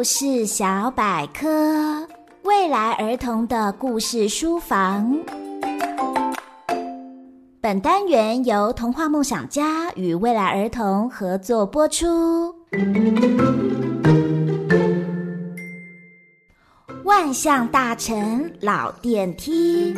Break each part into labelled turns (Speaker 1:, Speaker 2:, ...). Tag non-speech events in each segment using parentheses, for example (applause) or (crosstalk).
Speaker 1: 故事小百科：未来儿童的故事书房。本单元由童话梦想家与未来儿童合作播出。万象大城老电梯。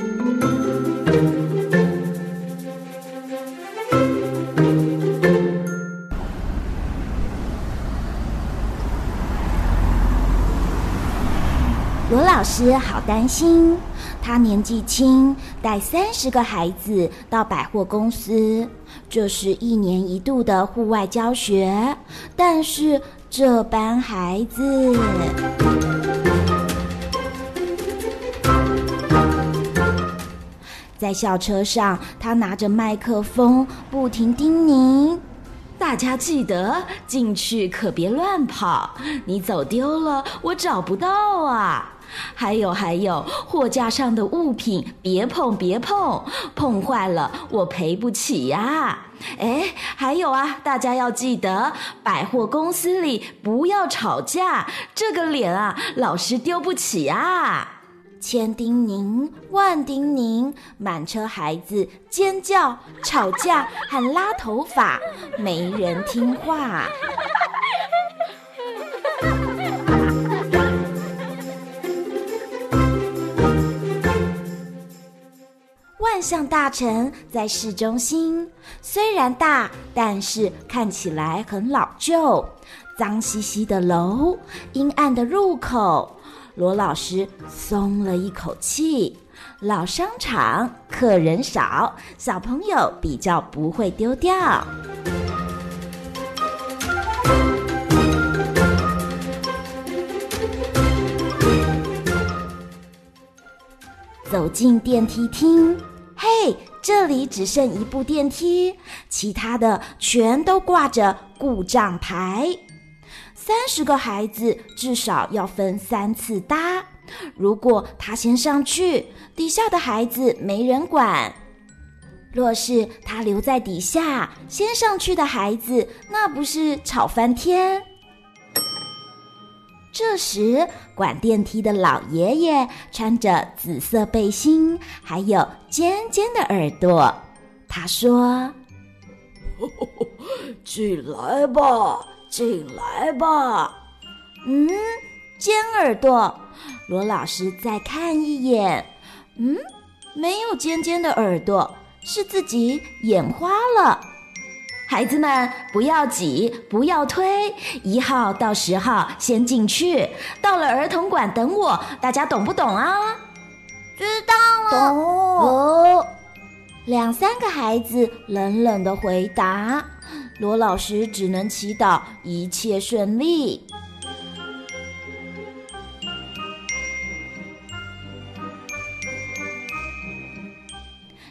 Speaker 1: 师好担心，他年纪轻，带三十个孩子到百货公司，这是一年一度的户外教学。但是这班孩子，在校车上，他拿着麦克风，不停叮咛。大家记得进去可别乱跑，你走丢了，我找不到啊！还有还有，货架上的物品别碰别碰，碰坏了我赔不起呀！哎，还有啊，大家要记得，百货公司里不要吵架，这个脸啊，老师丢不起啊！千叮咛万叮咛，满车孩子尖叫、吵架和拉头发，没人听话。象大城在市中心，虽然大，但是看起来很老旧，脏兮兮的楼，阴暗的入口。罗老师松了一口气。老商场，客人少，小朋友比较不会丢掉。走进电梯厅，这里只剩一部电梯，其他的全都挂着故障牌。三十个孩子至少要分三次搭。如果他先上去，底下的孩子没人管；若是他留在底下，先上去的孩子那不是吵翻天？这时，管电梯的老爷爷穿着紫色背心，还有尖尖的耳朵。他说：“ (laughs)
Speaker 2: 进来吧。”进来吧，
Speaker 1: 嗯，尖耳朵。罗老师再看一眼，嗯，没有尖尖的耳朵，是自己眼花了。孩子们，不要挤，不要推，一号到十号先进去，到了儿童馆等我，大家懂不懂啊？
Speaker 3: 知道了。
Speaker 1: 懂。哦，两三个孩子冷冷的回答。罗老师只能祈祷一切顺利。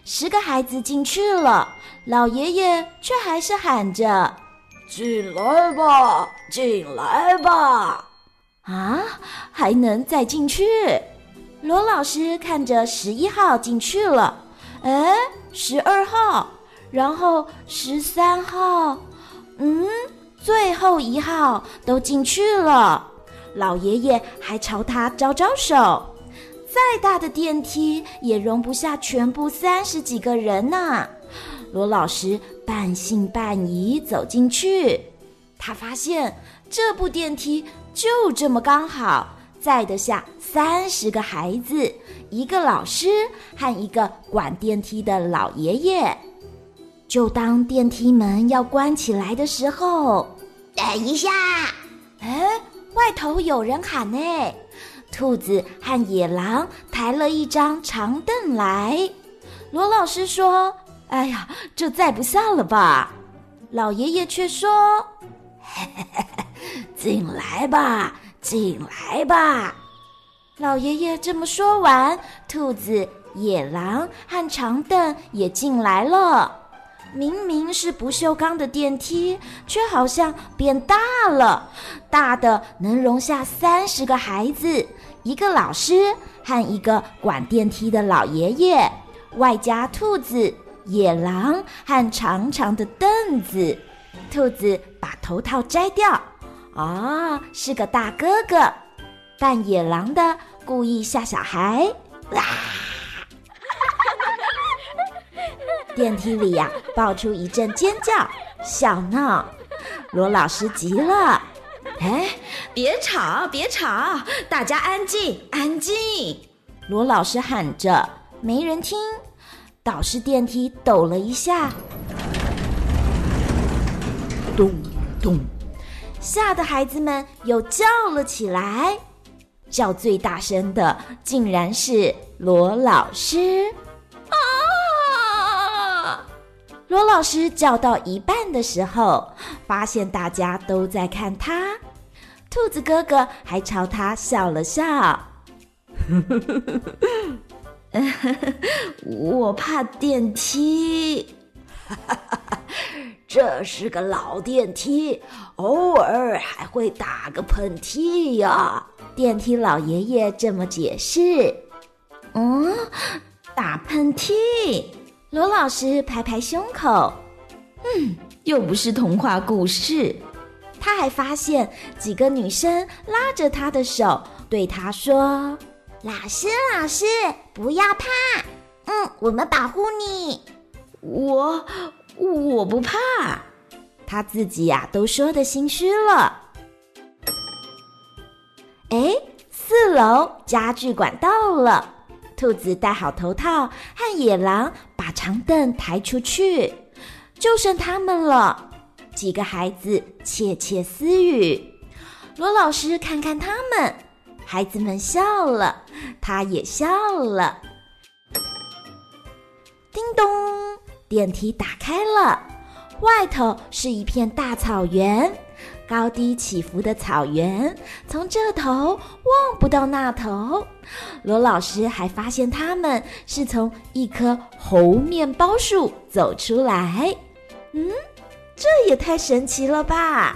Speaker 1: 十个孩子进去了，老爷爷却还是喊着：“
Speaker 2: 进来吧，进来吧！”
Speaker 1: 啊，还能再进去？罗老师看着十一号进去了，哎，十二号。然后十三号，嗯，最后一号都进去了。老爷爷还朝他招招手。再大的电梯也容不下全部三十几个人呢。罗老师半信半疑走进去，他发现这部电梯就这么刚好载得下三十个孩子，一个老师和一个管电梯的老爷爷。就当电梯门要关起来的时候，
Speaker 3: 等一下！
Speaker 1: 哎，外头有人喊呢。兔子和野狼抬了一张长凳来。罗老师说：“哎呀，这载不下了吧？”老爷爷却说：“
Speaker 2: 嘿嘿嘿，进来吧，进来吧。”
Speaker 1: 老爷爷这么说完，兔子、野狼和长凳也进来了。明明是不锈钢的电梯，却好像变大了，大的能容下三十个孩子，一个老师和一个管电梯的老爷爷，外加兔子、野狼和长长的凳子。兔子把头套摘掉，哦，是个大哥哥，扮野狼的，故意吓小孩。哇！(laughs) 电梯里呀、啊，爆出一阵尖叫、笑闹。罗老师急了：“
Speaker 4: 哎，别吵，别吵，大家安静，安静！”
Speaker 1: 罗老师喊着，没人听。导师电梯抖了一下，咚咚，吓得孩子们又叫了起来。叫最大声的，竟然是罗老师。啊！罗老师叫到一半的时候，发现大家都在看他。兔子哥哥还朝他笑了笑。(laughs) (laughs)
Speaker 4: 我怕电梯，(laughs)
Speaker 2: 这是个老电梯，偶尔还会打个喷嚏呀。
Speaker 1: 电梯老爷爷这么解释。
Speaker 4: 嗯，打喷嚏。
Speaker 1: 罗老师拍拍胸口，
Speaker 4: 嗯，又不是童话故事。
Speaker 1: 他还发现几个女生拉着他的手，对他说。
Speaker 3: 老师，老师，不要怕，嗯，我们保护你。
Speaker 4: 我我不怕，
Speaker 1: 他自己呀、都说的心虚了。哎，四楼家具馆到了，兔子戴好头套，和野狼把长凳抬出去，就剩他们了。几个孩子窃窃私语，罗老师看看他们。孩子们笑了，他也笑了。叮咚，电梯打开了，外头是一片大草原，高低起伏的草原，从这头望不到那头。罗老师还发现他们是从一棵猴面包树走出来。嗯，这也太神奇了吧！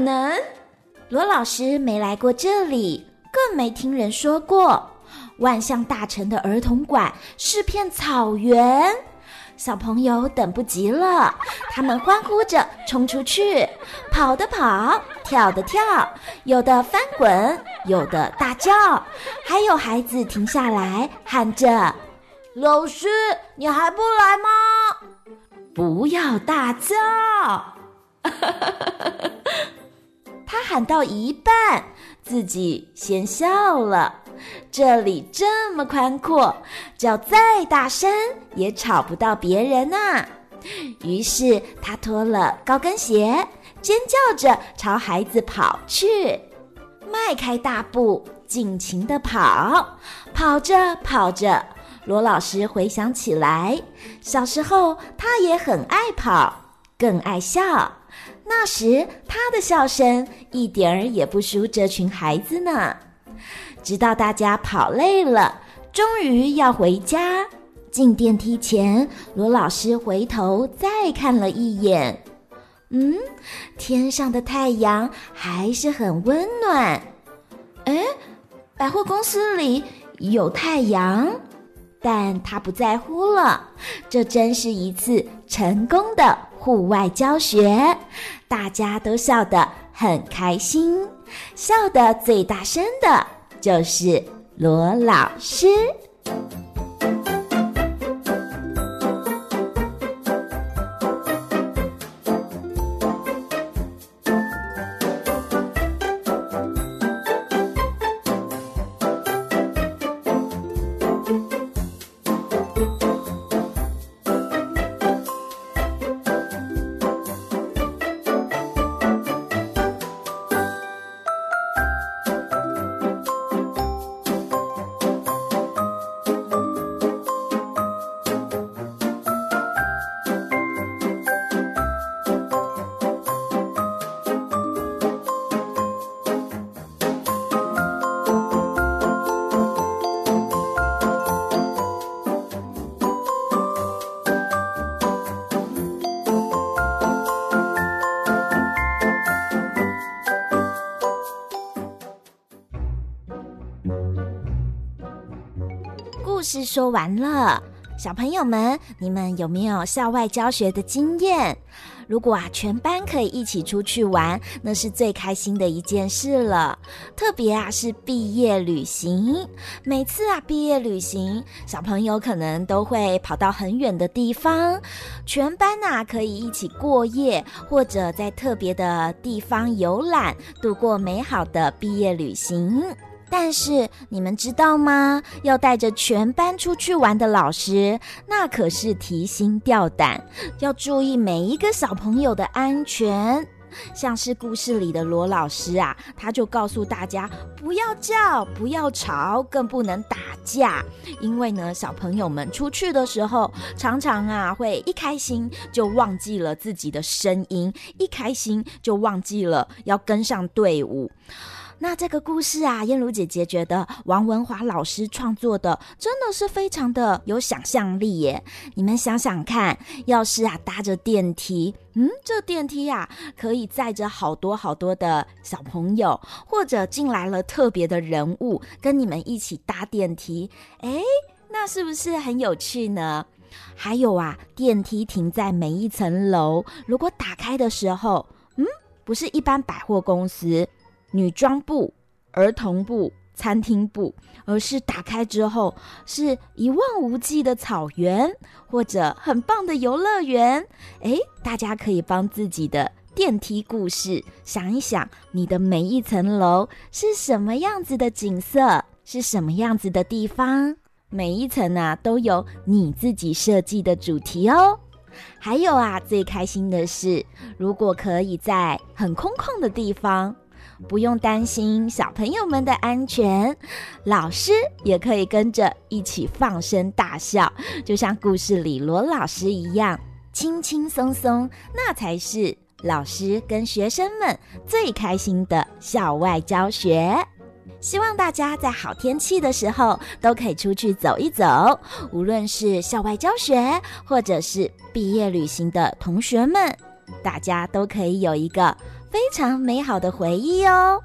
Speaker 1: 能，罗老师没来过这里，更没听人说过。万象大城的儿童馆是片草原，小朋友等不及了，他们欢呼着冲出去，跑的跑，跳的跳，有的翻滚，有的大叫，还有孩子停下来喊着：“老师，你还不来吗？”
Speaker 4: 不要大叫！
Speaker 1: 他喊到一半，自己先笑了。这里这么宽阔，叫再大声也吵不到别人呐、于是他脱了高跟鞋，尖叫着朝孩子跑去，迈开大步，尽情地跑。跑着跑着，罗老师回想起来，小时候他也很爱跑，更爱笑。那时，他的笑声一点儿也不输这群孩子呢。直到大家跑累了，终于要回家，进电梯前，罗老师回头再看了一眼。嗯，天上的太阳还是很温暖。哎，百货公司里有太阳。但他不在乎了，这真是一次成功的户外教学，大家都笑得很开心，笑得最大声的就是罗老师。故事说完了。小朋友们，你们有没有校外教学的经验？如果啊，全班可以一起出去玩，那是最开心的一件事了。特别啊，是毕业旅行。每次啊，毕业旅行，小朋友可能都会跑到很远的地方，全班啊可以一起过夜，或者在特别的地方游览，度过美好的毕业旅行。但是你们知道吗？要带着全班出去玩的老师，那可是提心吊胆，要注意每一个小朋友的安全。像是故事里的罗老师啊，他就告诉大家不要叫，不要吵，更不能打架。因为呢，小朋友们出去的时候，常常啊会一开心就忘记了自己的声音，一开心就忘记了要跟上队伍。那这个故事啊，燕如姐姐觉得王文华老师创作的真的是非常的有想象力耶。你们想想看，要是啊搭着电梯，嗯，这电梯啊可以载着好多好多的小朋友，或者进来了特别的人物跟你们一起搭电梯，诶，那是不是很有趣呢？还有啊，电梯停在每一层楼，如果打开的时候，嗯，不是一般百货公司。女装部、儿童部、餐厅部，而是打开之后是一望无际的草原，或者很棒的游乐园。诶，大家可以帮自己的电梯故事想一想，你的每一层楼是什么样子的景色，是什么样子的地方？每一层啊都有你自己设计的主题哦。还有啊，最开心的是，如果可以在很空旷的地方。不用担心小朋友们的安全，老师也可以跟着一起放声大笑，就像故事里罗老师一样，轻轻松松，那才是老师跟学生们最开心的校外教学。希望大家在好天气的时候都可以出去走一走，无论是校外教学，或者是毕业旅行的同学们，大家都可以有一个。非常美好的回忆哦。